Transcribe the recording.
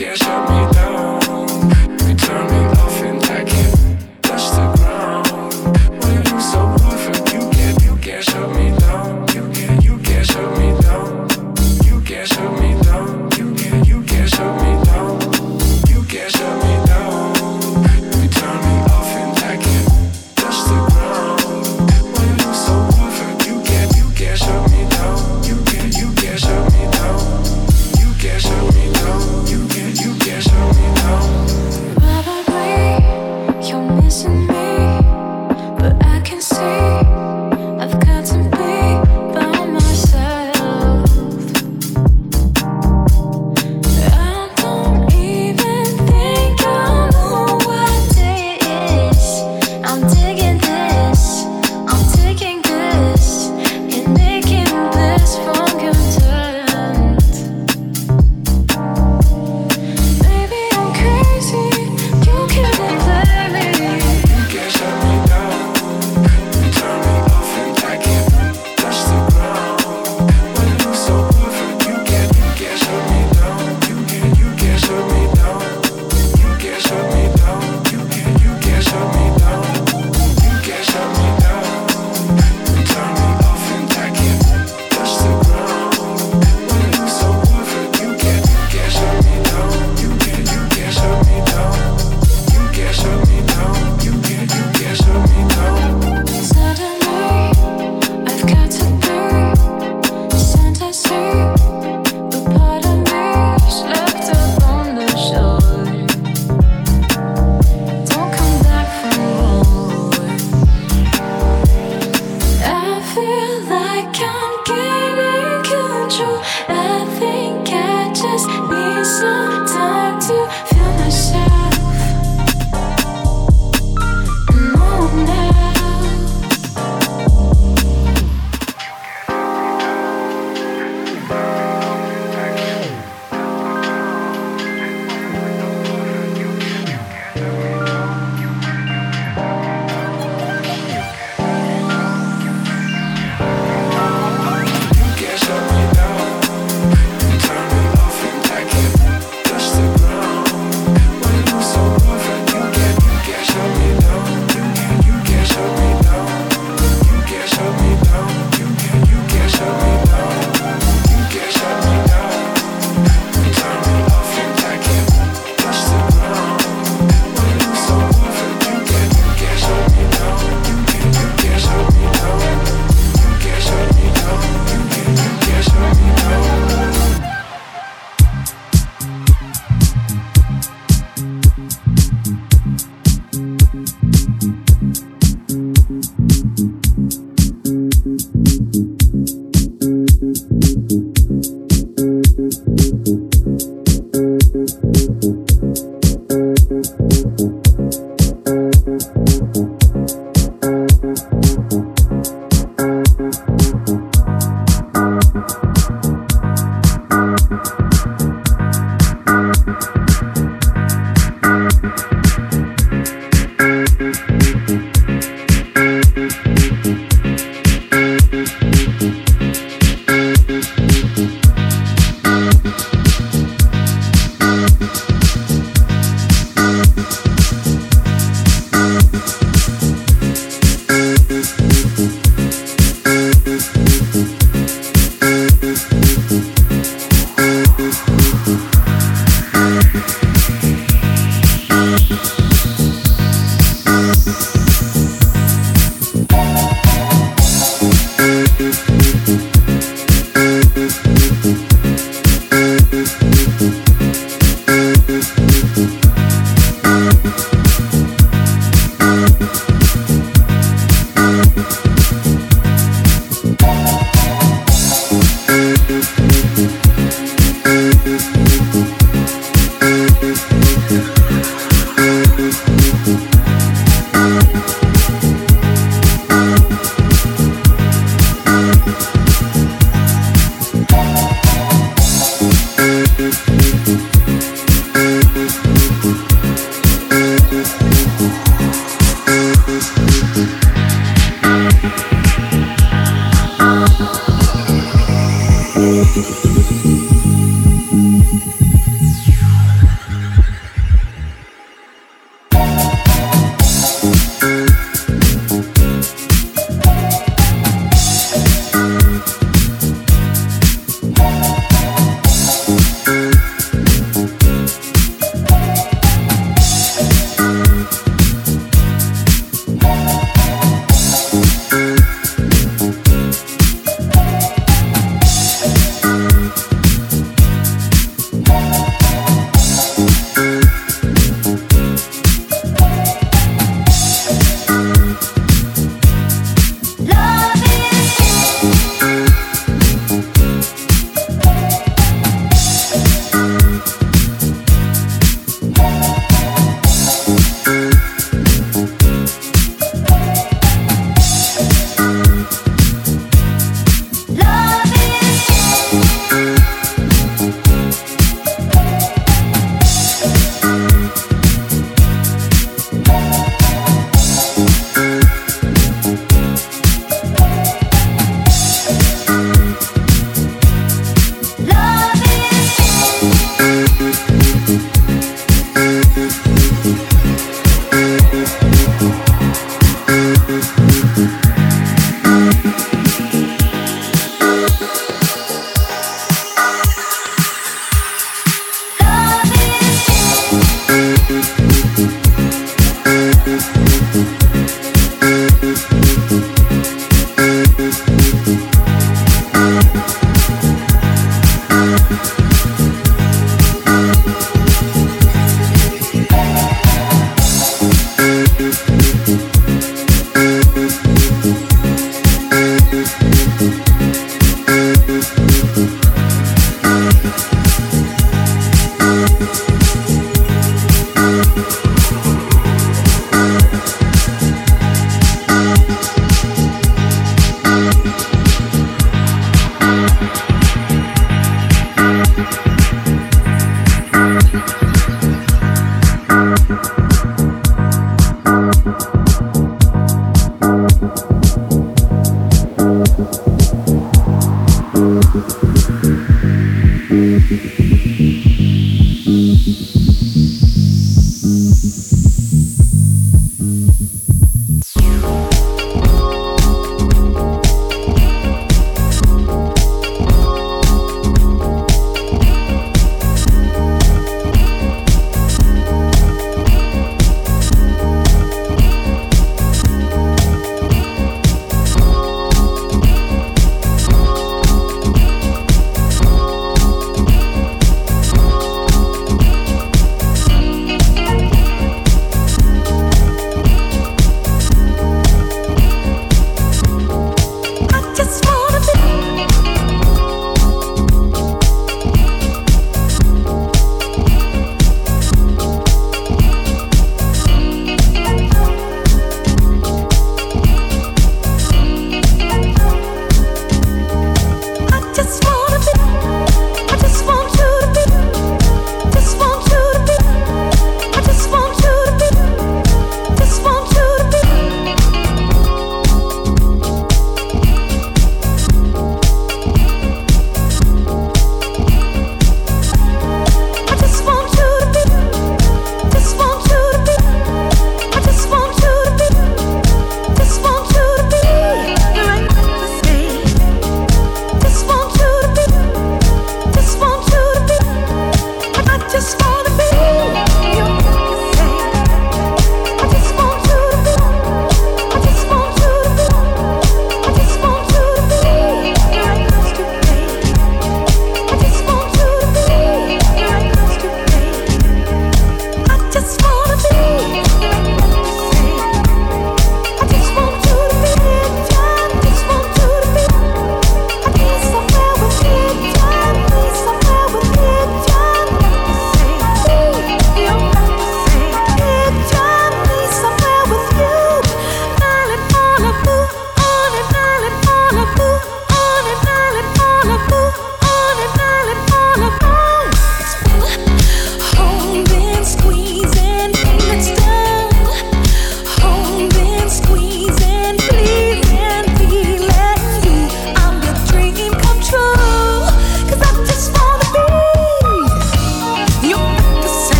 Touch